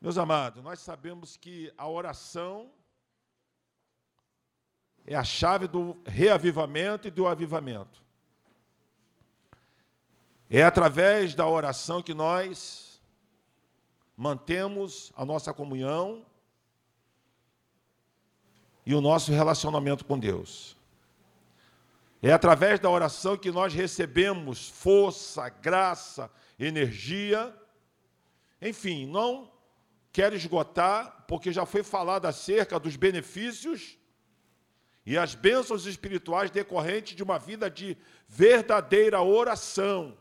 Meus amados, nós sabemos que a oração é a chave do reavivamento e do avivamento. É através da oração que nós mantemos a nossa comunhão e o nosso relacionamento com Deus. É através da oração que nós recebemos força, graça, energia. Enfim, não quero esgotar, porque já foi falado acerca dos benefícios e as bênçãos espirituais decorrentes de uma vida de verdadeira oração.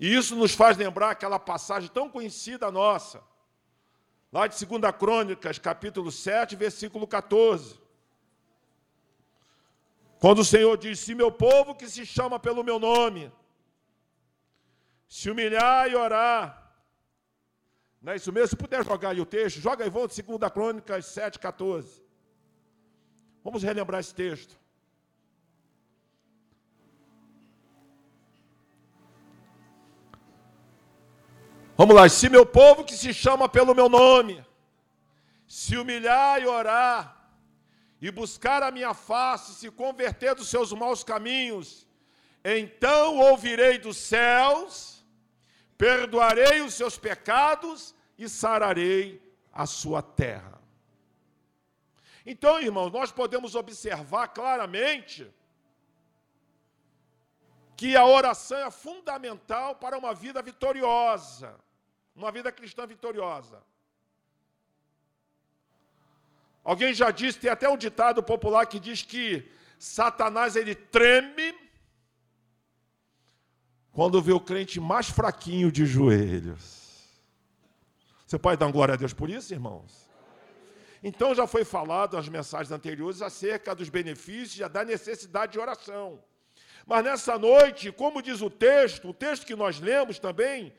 E isso nos faz lembrar aquela passagem tão conhecida nossa, lá de 2 Crônicas, capítulo 7, versículo 14. Quando o Senhor diz: Se meu povo que se chama pelo meu nome, se humilhar e orar, não é isso mesmo? Se puder jogar aí o texto, joga aí, volta, 2 Crônicas 7, 14. Vamos relembrar esse texto. Vamos lá, se meu povo que se chama pelo meu nome, se humilhar e orar, e buscar a minha face, se converter dos seus maus caminhos, então ouvirei dos céus, perdoarei os seus pecados e sararei a sua terra. Então, irmãos, nós podemos observar claramente que a oração é fundamental para uma vida vitoriosa, uma vida cristã vitoriosa. Alguém já disse, tem até um ditado popular que diz que Satanás ele treme quando vê o crente mais fraquinho de joelhos. Você pode dar glória a Deus por isso, irmãos? Então já foi falado nas mensagens anteriores acerca dos benefícios e da necessidade de oração. Mas nessa noite, como diz o texto, o texto que nós lemos também,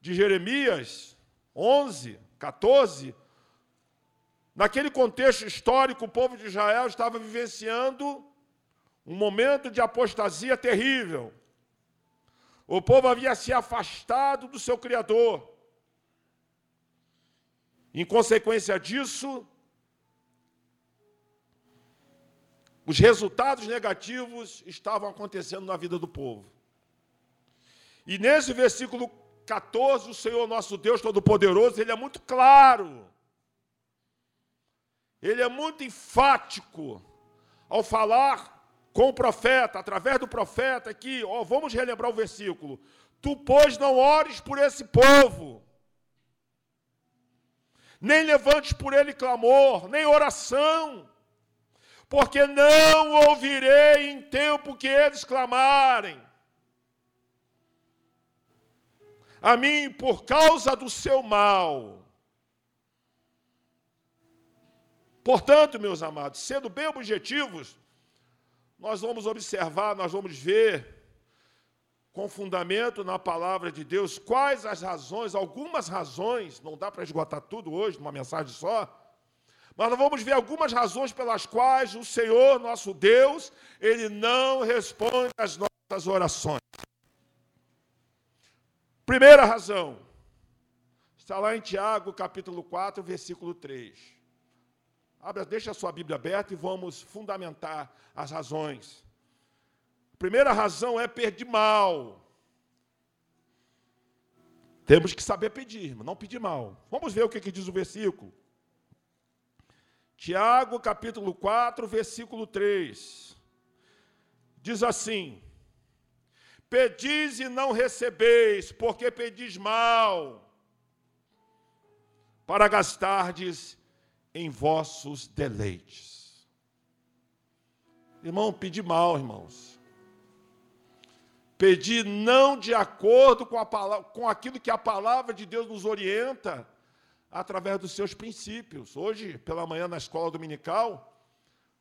de Jeremias 11, 14, naquele contexto histórico, o povo de Israel estava vivenciando um momento de apostasia terrível. O povo havia se afastado do seu Criador. Em consequência disso, Os resultados negativos estavam acontecendo na vida do povo. E nesse versículo 14, o Senhor nosso Deus Todo-Poderoso, ele é muito claro. Ele é muito enfático ao falar com o profeta, através do profeta aqui, ó, vamos relembrar o versículo. Tu, pois, não ores por esse povo, nem levantes por ele clamor, nem oração, porque não ouvirei em tempo que eles clamarem. A mim, por causa do seu mal. Portanto, meus amados, sendo bem objetivos, nós vamos observar, nós vamos ver, com fundamento na palavra de Deus, quais as razões, algumas razões, não dá para esgotar tudo hoje numa mensagem só, mas nós vamos ver algumas razões pelas quais o Senhor, nosso Deus, ele não responde às nossas orações. Primeira razão, está lá em Tiago, capítulo 4, versículo 3. Abra, deixa a sua Bíblia aberta e vamos fundamentar as razões. Primeira razão é pedir mal. Temos que saber pedir, mas não pedir mal. Vamos ver o que, que diz o versículo. Tiago, capítulo 4, versículo 3. Diz assim: Pedis e não recebeis, porque pedis mal, para gastardes em vossos deleites. Irmão, pedir mal, irmãos. Pedir não de acordo com, a palavra, com aquilo que a palavra de Deus nos orienta através dos seus princípios. Hoje, pela manhã, na escola dominical,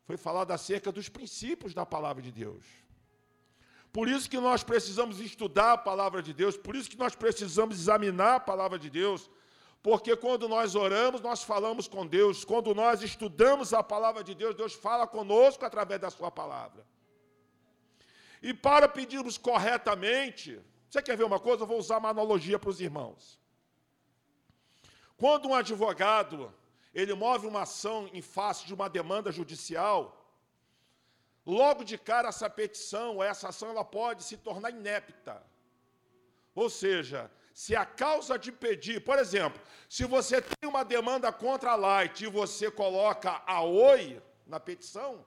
foi falado acerca dos princípios da palavra de Deus. Por isso que nós precisamos estudar a palavra de Deus, por isso que nós precisamos examinar a palavra de Deus, porque quando nós oramos, nós falamos com Deus, quando nós estudamos a palavra de Deus, Deus fala conosco através da Sua palavra. E para pedirmos corretamente, Você quer ver uma coisa? Eu vou usar uma analogia para os irmãos. Quando um advogado ele move uma ação em face de uma demanda judicial, logo de cara essa petição, essa ação, ela pode se tornar inepta. Ou seja, se a causa de pedir, por exemplo, se você tem uma demanda contra a Light e você coloca a Oi na petição,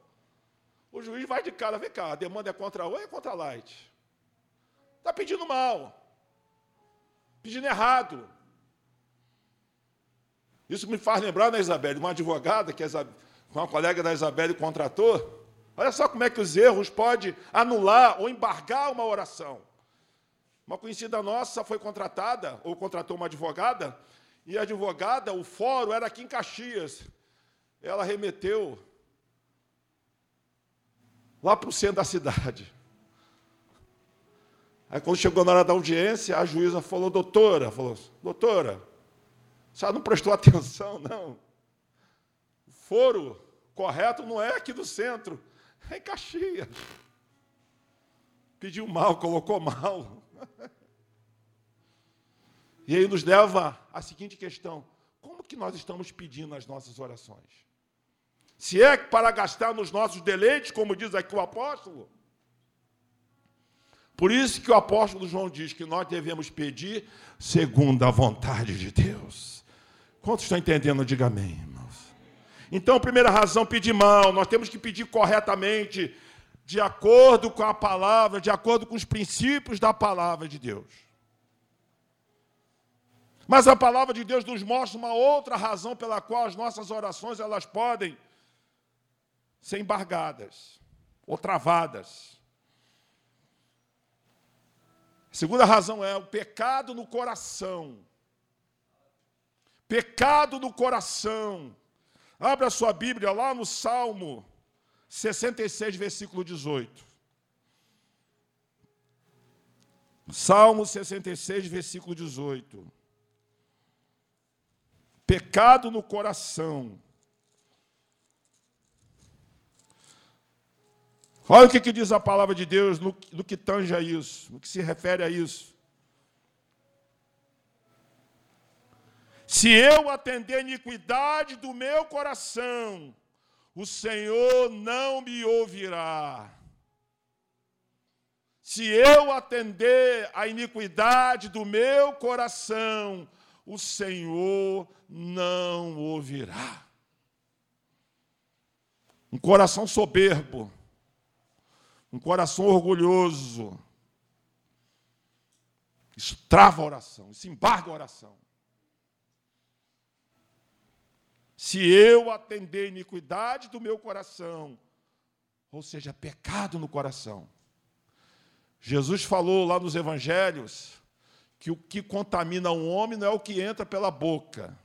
o juiz vai de cara, vem cá, a demanda é contra a Oi ou é contra a Light? Está pedindo mal, pedindo errado. Isso me faz lembrar, né, Isabelle, uma advogada que uma colega da Isabelle contratou. Olha só como é que os erros podem anular ou embargar uma oração. Uma conhecida nossa foi contratada, ou contratou uma advogada, e a advogada, o fórum era aqui em Caxias. Ela remeteu lá para o centro da cidade. Aí quando chegou na hora da audiência, a juíza falou, doutora, falou, doutora, senhora não prestou atenção, não. O foro correto não é aqui do centro, é em Caxias. Pediu mal, colocou mal. E aí nos leva à seguinte questão: como que nós estamos pedindo as nossas orações? Se é para gastar nos nossos deleites, como diz aqui o apóstolo. Por isso que o apóstolo João diz que nós devemos pedir segundo a vontade de Deus. Quantos estão entendendo? Diga amém, irmãos. Então, primeira razão, pedir mal. Nós temos que pedir corretamente, de acordo com a palavra, de acordo com os princípios da palavra de Deus. Mas a palavra de Deus nos mostra uma outra razão pela qual as nossas orações elas podem ser embargadas ou travadas. A segunda razão é o pecado no coração pecado no coração. Abra sua Bíblia lá no Salmo 66, versículo 18. Salmo 66, versículo 18. Pecado no coração. Olha o que, que diz a palavra de Deus no, no que tange a isso, no que se refere a isso. Se eu atender a iniquidade do meu coração, o Senhor não me ouvirá. Se eu atender a iniquidade do meu coração, o Senhor não ouvirá. Um coração soberbo, um coração orgulhoso, isso trava a oração, isso embarga a oração. Se eu atender a iniquidade do meu coração, ou seja, pecado no coração. Jesus falou lá nos evangelhos que o que contamina um homem não é o que entra pela boca,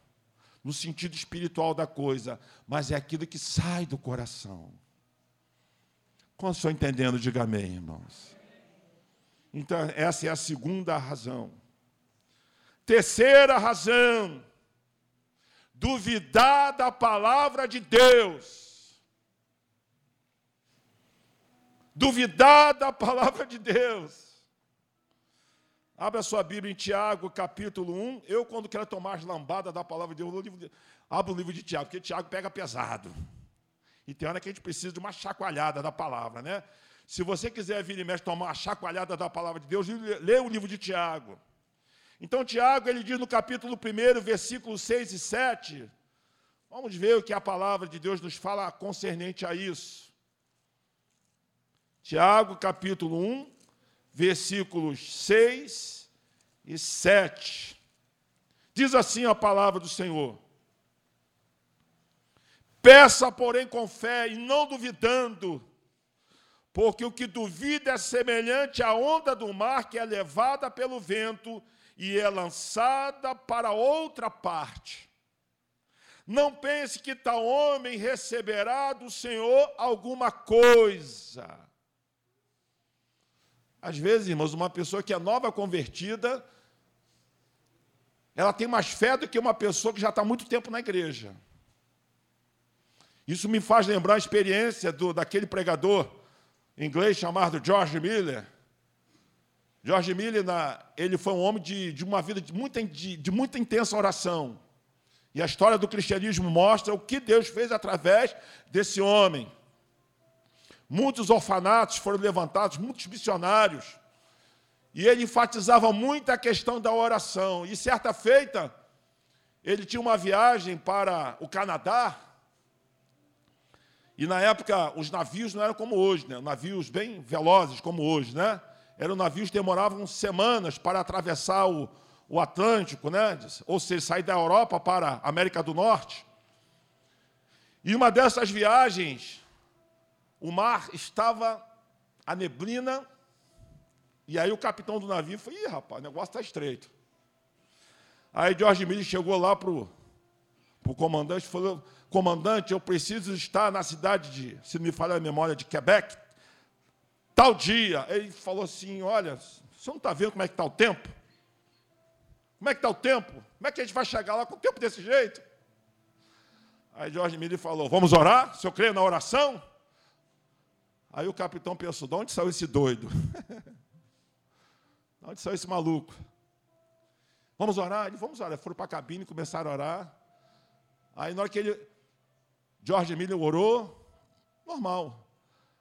no sentido espiritual da coisa, mas é aquilo que sai do coração. Quando estou entendendo, diga amém, irmãos. Então, essa é a segunda razão. Terceira razão duvidar da palavra de Deus. Duvidar da palavra de Deus. Abra sua Bíblia em Tiago, capítulo 1. Eu, quando quero tomar as lambadas da palavra de Deus, eu abro o livro de Tiago, porque Tiago pega pesado. E tem hora que a gente precisa de uma chacoalhada da palavra, né? Se você quiser vir e mexe tomar uma chacoalhada da palavra de Deus, lê o livro de Tiago. Então, Tiago, ele diz no capítulo 1, versículos 6 e 7, vamos ver o que a palavra de Deus nos fala concernente a isso. Tiago, capítulo 1, versículos 6 e 7. Diz assim a palavra do Senhor: Peça, porém, com fé e não duvidando, porque o que duvida é semelhante à onda do mar que é levada pelo vento e é lançada para outra parte. Não pense que tal homem receberá do Senhor alguma coisa. Às vezes, irmãos, uma pessoa que é nova convertida, ela tem mais fé do que uma pessoa que já está muito tempo na igreja. Isso me faz lembrar a experiência do, daquele pregador inglês chamado George Miller, George Miller, ele foi um homem de, de uma vida de muita, de, de muita intensa oração. E a história do cristianismo mostra o que Deus fez através desse homem. Muitos orfanatos foram levantados, muitos missionários. E ele enfatizava muito a questão da oração. E certa feita, ele tinha uma viagem para o Canadá. E na época os navios não eram como hoje, né? Navios bem velozes como hoje, né? Eram navios que demoravam semanas para atravessar o, o Atlântico, né? Ou seja, sair da Europa para a América do Norte. E uma dessas viagens, o mar estava a neblina, e aí o capitão do navio falou: Ih, rapaz, o negócio está estreito. Aí George Miller chegou lá para o comandante e falou: Comandante, eu preciso estar na cidade de, se me falha a memória, de Quebec, tal dia. Ele falou assim: Olha, você não está vendo como é que está o tempo? Como é que está o tempo? Como é que a gente vai chegar lá com o tempo desse jeito? Aí George Miller falou: Vamos orar? O senhor crê na oração? Aí o capitão pensou: de onde saiu esse doido? de onde saiu esse maluco? Vamos orar? Ele, vamos orar. Foram para a cabine e começaram a orar. Aí na hora que ele. George Miller orou, normal.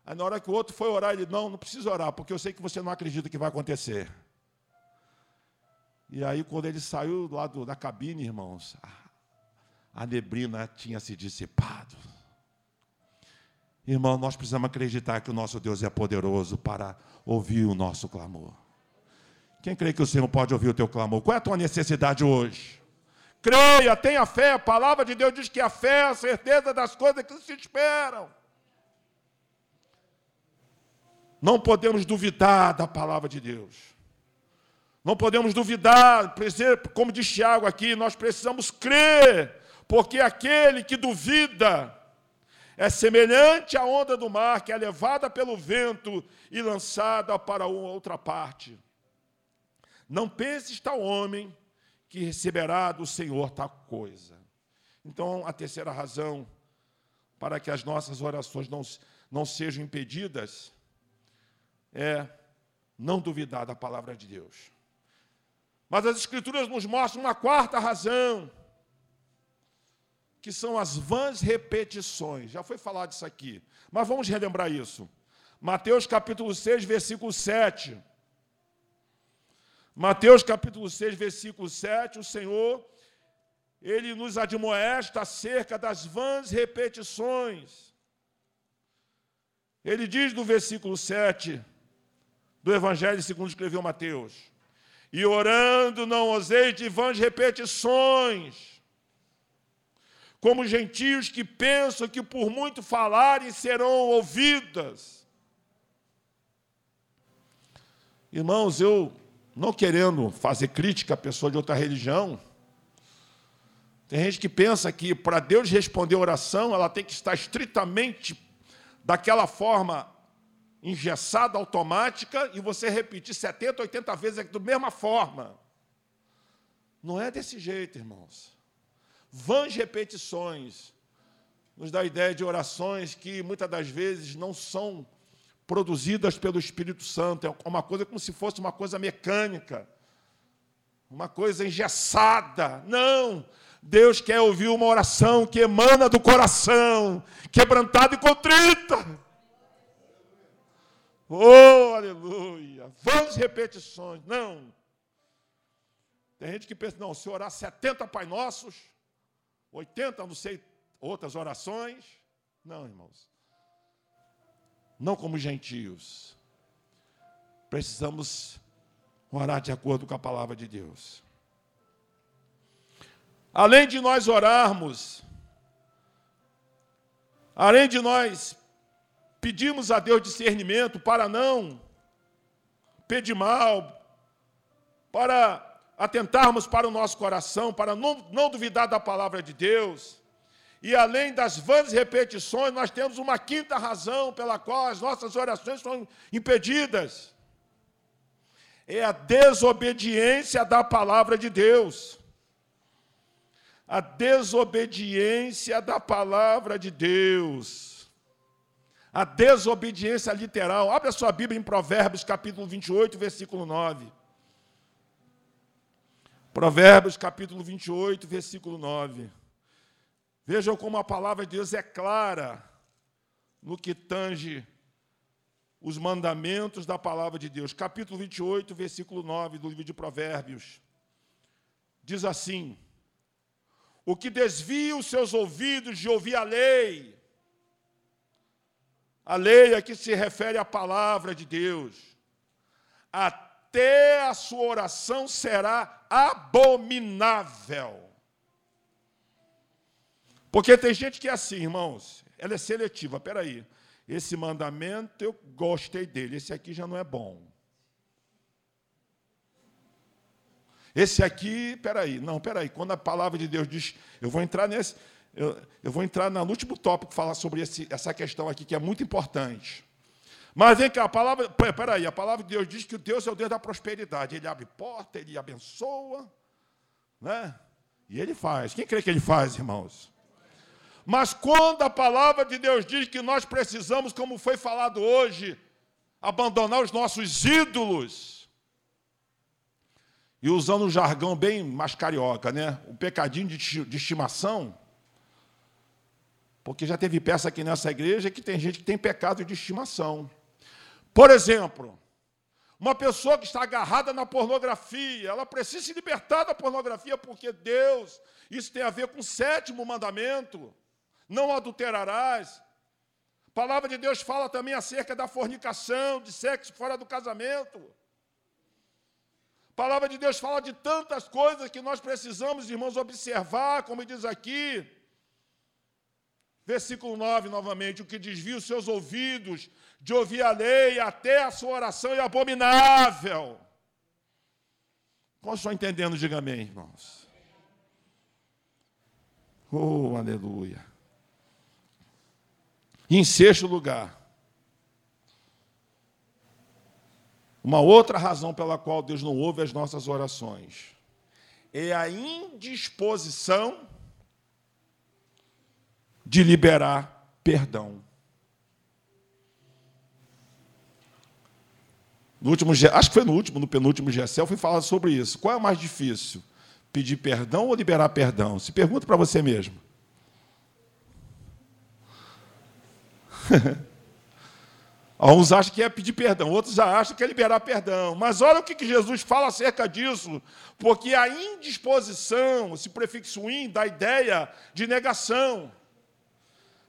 Aí na hora que o outro foi orar, ele, não, não precisa orar, porque eu sei que você não acredita que vai acontecer. E aí, quando ele saiu lá do, da cabine, irmãos, a neblina tinha se dissipado. Irmão, nós precisamos acreditar que o nosso Deus é poderoso para ouvir o nosso clamor. Quem crê que o Senhor pode ouvir o teu clamor? Qual é a tua necessidade hoje? Creia, tenha fé. A palavra de Deus diz que a fé é a certeza das coisas que se esperam. Não podemos duvidar da palavra de Deus. Não podemos duvidar, como diz Tiago aqui, nós precisamos crer, porque aquele que duvida é semelhante à onda do mar que é levada pelo vento e lançada para outra parte. Não pense está o homem que receberá do Senhor tal coisa. Então, a terceira razão para que as nossas orações não, não sejam impedidas é não duvidar da palavra de Deus. Mas as Escrituras nos mostram uma quarta razão que são as vãs repetições. Já foi falado disso aqui, mas vamos relembrar isso. Mateus capítulo 6, versículo 7. Mateus capítulo 6, versículo 7, o Senhor, ele nos admoesta acerca das vãs repetições. Ele diz no versículo 7 do Evangelho segundo escreveu Mateus: E orando não oseis de vãs repetições, como gentios que pensam que por muito falarem serão ouvidas. Irmãos, eu não querendo fazer crítica à pessoa de outra religião, tem gente que pensa que para Deus responder a oração, ela tem que estar estritamente daquela forma engessada, automática, e você repetir 70, 80 vezes da mesma forma. Não é desse jeito, irmãos vãs repetições, nos dá a ideia de orações que muitas das vezes não são produzidas pelo Espírito Santo, é uma coisa como se fosse uma coisa mecânica, uma coisa engessada. Não! Deus quer ouvir uma oração que emana do coração, quebrantada e contrita. Oh, aleluia! Vãs repetições. Não! Tem gente que pensa, não, se orar 70 Pai Nossos, 80, não sei, outras orações. Não, irmãos. Não como gentios. Precisamos orar de acordo com a palavra de Deus. Além de nós orarmos, além de nós pedirmos a Deus discernimento para não pedir mal, para atentarmos para o nosso coração, para não, não duvidar da palavra de Deus. E além das vãs repetições, nós temos uma quinta razão pela qual as nossas orações são impedidas. É a desobediência da palavra de Deus. A desobediência da palavra de Deus. A desobediência literal. Abre a sua Bíblia em Provérbios, capítulo 28, versículo 9. Provérbios, capítulo 28, versículo 9. Vejam como a palavra de Deus é clara no que tange os mandamentos da palavra de Deus. Capítulo 28, versículo 9 do livro de Provérbios. Diz assim: O que desvia os seus ouvidos de ouvir a lei, a lei aqui se refere à palavra de Deus, até a sua oração será abominável. Porque tem gente que é assim, irmãos, ela é seletiva. Peraí, esse mandamento eu gostei dele, esse aqui já não é bom. Esse aqui, peraí, não, peraí, quando a palavra de Deus diz, eu vou entrar nesse, eu, eu vou entrar no último tópico, falar sobre esse, essa questão aqui, que é muito importante. Mas vem cá, a palavra, peraí, a palavra de Deus diz que o Deus é o Deus da prosperidade, ele abre porta, ele abençoa, né? E ele faz. Quem crê que ele faz, irmãos? Mas quando a palavra de Deus diz que nós precisamos, como foi falado hoje, abandonar os nossos ídolos, e usando um jargão bem mais carioca, né? O pecadinho de estimação, porque já teve peça aqui nessa igreja que tem gente que tem pecado de estimação. Por exemplo, uma pessoa que está agarrada na pornografia, ela precisa se libertar da pornografia, porque Deus, isso tem a ver com o sétimo mandamento não adulterarás. A palavra de Deus fala também acerca da fornicação, de sexo fora do casamento. A palavra de Deus fala de tantas coisas que nós precisamos, irmãos, observar, como diz aqui. Versículo 9, novamente, o que desvia os seus ouvidos de ouvir a lei, até a sua oração é abominável. Como estão entendendo? Diga amém, irmãos. Oh, aleluia. Em sexto lugar, uma outra razão pela qual Deus não ouve as nossas orações é a indisposição de liberar perdão. No último, acho que foi no último, no penúltimo GSL, fui falar sobre isso. Qual é o mais difícil? Pedir perdão ou liberar perdão? Se pergunta para você mesmo. Alguns acham que é pedir perdão, outros já acham que é liberar perdão. Mas olha o que Jesus fala acerca disso, porque a indisposição, esse prefixo in, dá ideia de negação.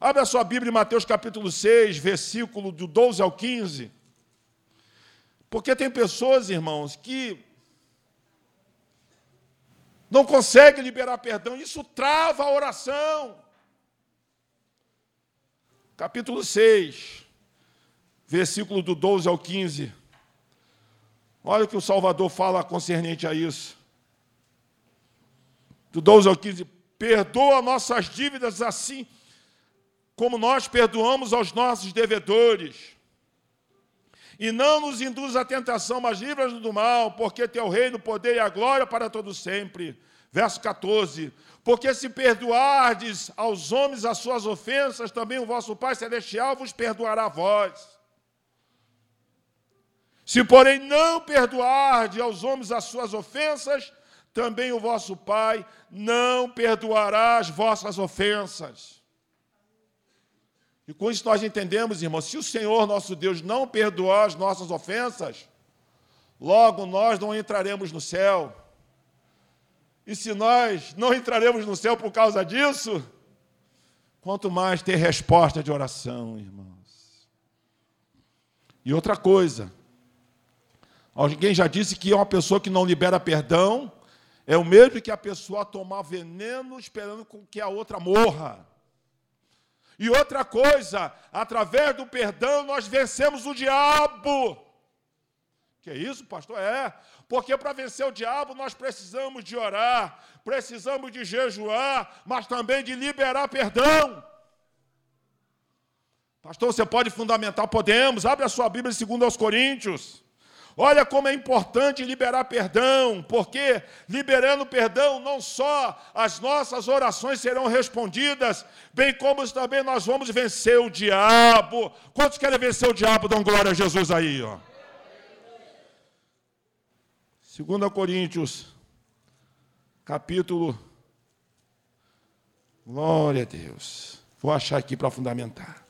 Abre a sua Bíblia em Mateus capítulo 6, versículo do 12 ao 15. Porque tem pessoas, irmãos, que não conseguem liberar perdão, isso trava a oração capítulo 6, versículo do 12 ao 15. Olha o que o Salvador fala concernente a isso. Do 12 ao 15. Perdoa nossas dívidas assim como nós perdoamos aos nossos devedores. E não nos induz à tentação, mas livra-nos do mal, porque teu reino, o poder e a glória para todo sempre. Verso 14. Porque se perdoardes aos homens as suas ofensas, também o vosso Pai Celestial vos perdoará a vós. Se, porém, não perdoardes aos homens as suas ofensas, também o vosso Pai não perdoará as vossas ofensas. E com isso nós entendemos, irmãos, se o Senhor nosso Deus não perdoar as nossas ofensas, logo nós não entraremos no céu. E se nós não entraremos no céu por causa disso, quanto mais ter resposta de oração, irmãos. E outra coisa, alguém já disse que uma pessoa que não libera perdão é o mesmo que a pessoa tomar veneno esperando que a outra morra. E outra coisa, através do perdão nós vencemos o diabo. Que é isso, pastor? É. Porque para vencer o diabo nós precisamos de orar, precisamos de jejuar, mas também de liberar perdão. Pastor, você pode fundamentar? Podemos. Abre a sua Bíblia segundo aos Coríntios. Olha como é importante liberar perdão, porque liberando perdão, não só as nossas orações serão respondidas, bem como também nós vamos vencer o diabo. Quantos querem vencer o diabo? Dão glória a Jesus aí, ó. 2 Coríntios, capítulo. Glória a Deus. Vou achar aqui para fundamentar.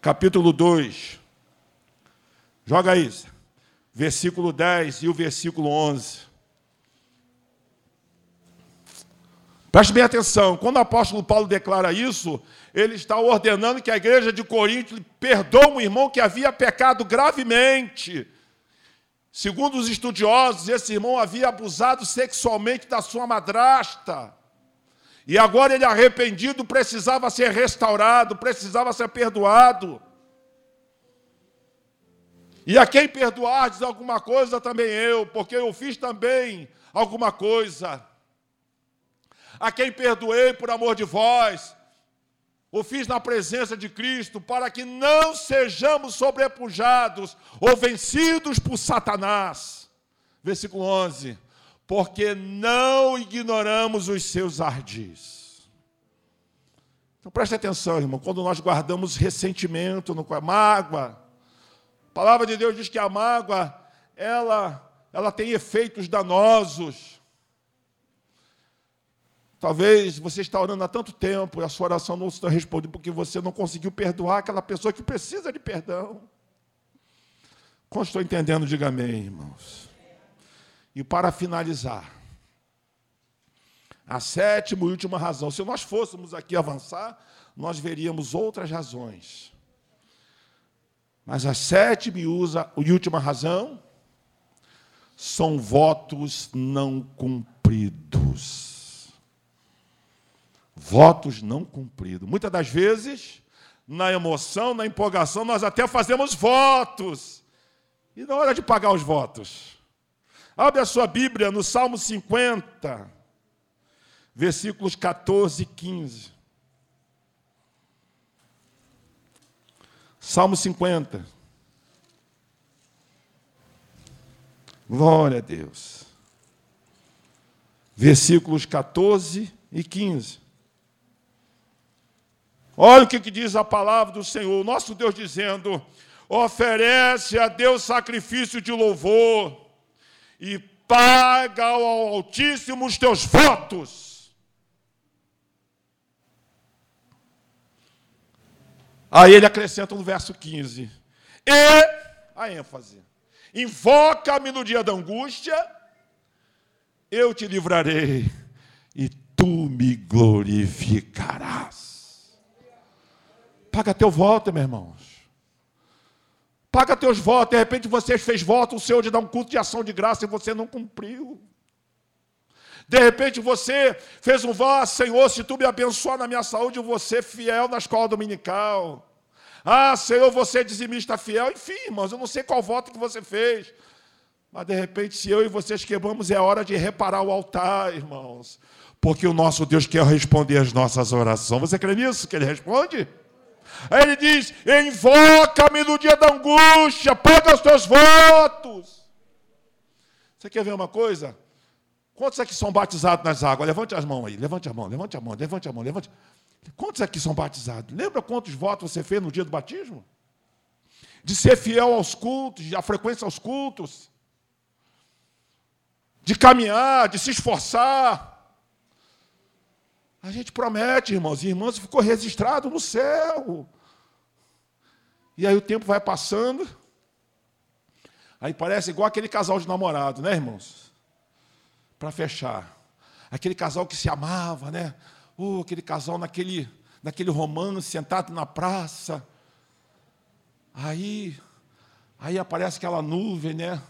Capítulo 2. Joga isso versículo 10 e o versículo 11. Preste bem atenção, quando o apóstolo Paulo declara isso, ele está ordenando que a igreja de Corinto perdoe um irmão que havia pecado gravemente. Segundo os estudiosos, esse irmão havia abusado sexualmente da sua madrasta. E agora ele arrependido precisava ser restaurado, precisava ser perdoado. E a quem perdoardes alguma coisa, também eu, porque eu fiz também alguma coisa. A quem perdoei por amor de vós, o fiz na presença de Cristo, para que não sejamos sobrepujados ou vencidos por Satanás. Versículo 11: Porque não ignoramos os seus ardis. Então preste atenção, irmão, quando nós guardamos ressentimento, no, mágoa, a palavra de Deus diz que a mágoa, ela, ela tem efeitos danosos. Talvez você está orando há tanto tempo e a sua oração não está respondendo porque você não conseguiu perdoar aquela pessoa que precisa de perdão. Como estou entendendo, diga amém, irmãos. E para finalizar, a sétima e última razão. Se nós fôssemos aqui avançar, nós veríamos outras razões. Mas a sétima e última razão são votos não cumpridos. Votos não cumpridos. Muitas das vezes, na emoção, na empolgação, nós até fazemos votos. E na hora de pagar os votos? Abre a sua Bíblia no Salmo 50, versículos 14 e 15. Salmo 50. Glória a Deus. Versículos 14 e 15. Olha o que, que diz a palavra do Senhor, nosso Deus dizendo: oferece a Deus sacrifício de louvor e paga ao Altíssimo os teus votos. Aí ele acrescenta no verso 15: E, a ênfase, invoca-me no dia da angústia, eu te livrarei e tu me glorificarás. Paga teu voto, meus irmãos. Paga teus votos. De repente você fez voto, o Senhor te dá um culto de ação de graça e você não cumpriu. De repente você fez um voto, Senhor, se tu me abençoar na minha saúde, ser fiel na escola dominical. Ah, Senhor, você é dizimista fiel. Enfim, irmãos, eu não sei qual voto que você fez. Mas de repente, se eu e vocês quebramos, é hora de reparar o altar, irmãos. Porque o nosso Deus quer responder as nossas orações. Você crê nisso? Que Ele responde? Aí ele diz: Invoca-me no dia da angústia, paga os teus votos. Você quer ver uma coisa? Quantos aqui são batizados nas águas? Levante as mãos aí, levante a mão, levante a mão, levante a mão, levante. Quantos aqui são batizados? Lembra quantos votos você fez no dia do batismo? De ser fiel aos cultos, à frequência aos cultos, de caminhar, de se esforçar. A gente promete, irmãos e irmãs, ficou registrado no céu. E aí o tempo vai passando. Aí parece igual aquele casal de namorado, né, irmãos? Para fechar. Aquele casal que se amava, né? Oh, aquele casal naquele, naquele romance, sentado na praça. Aí, aí aparece aquela nuvem, né?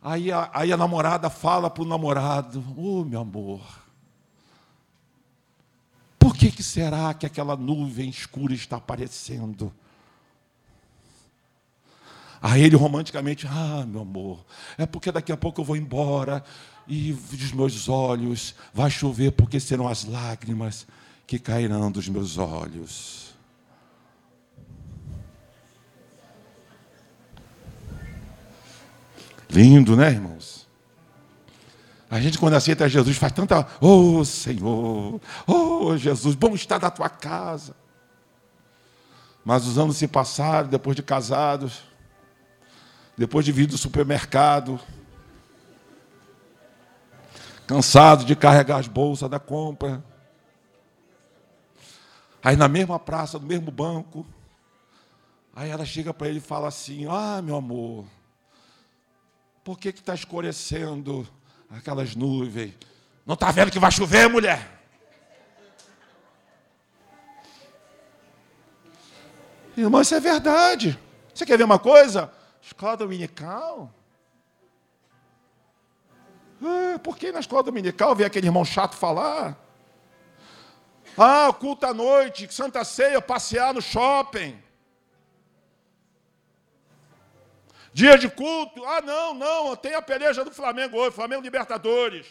Aí a, aí a namorada fala para o namorado: Oh, meu amor, por que, que será que aquela nuvem escura está aparecendo? Aí ele romanticamente, ah, meu amor, é porque daqui a pouco eu vou embora e dos meus olhos vai chover, porque serão as lágrimas que cairão dos meus olhos. Lindo, né, irmãos? A gente, quando aceita Jesus, faz tanta. Oh, Senhor! Oh, Jesus, bom estar na tua casa. Mas os anos se passaram, depois de casados, depois de vir do supermercado, cansado de carregar as bolsas da compra. Aí na mesma praça, no mesmo banco, aí ela chega para ele e fala assim: Ah, meu amor, por que está escurecendo aquelas nuvens? Não está vendo que vai chover, mulher? Irmão, isso é verdade. Você quer ver uma coisa? Escola dominical. Ah, por que na escola dominical vem aquele irmão chato falar? Ah, culto à noite, Santa Ceia, passear no shopping. Dia de culto, ah, não, não, tem a peleja do Flamengo hoje, Flamengo Libertadores.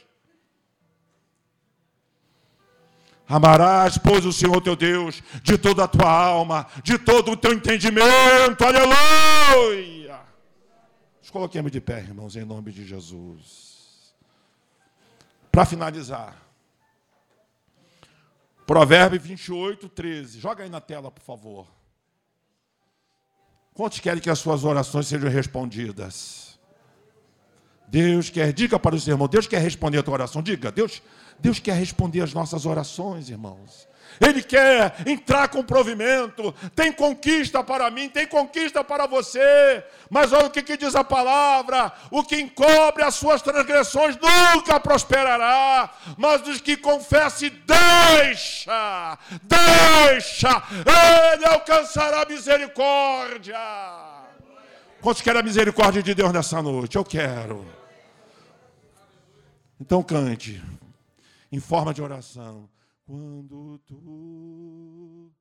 Amarás, pois, o Senhor teu Deus de toda a tua alma, de todo o teu entendimento, aleluia. Coloquemos de pé, irmãos, em nome de Jesus. Para finalizar, Provérbio 28, 13. Joga aí na tela, por favor. Quantos querem que as suas orações sejam respondidas? Deus quer, diga para o seu irmão, Deus quer responder a tua oração. Diga, Deus, Deus quer responder as nossas orações, irmãos. Ele quer entrar com provimento. Tem conquista para mim, tem conquista para você. Mas olha o que, que, diz a palavra: o que encobre as suas transgressões nunca prosperará. Mas os que confessem, deixa, deixa, ele alcançará misericórdia. Quantos querem a misericórdia de Deus nessa noite? Eu quero. Então cante em forma de oração. Quando tu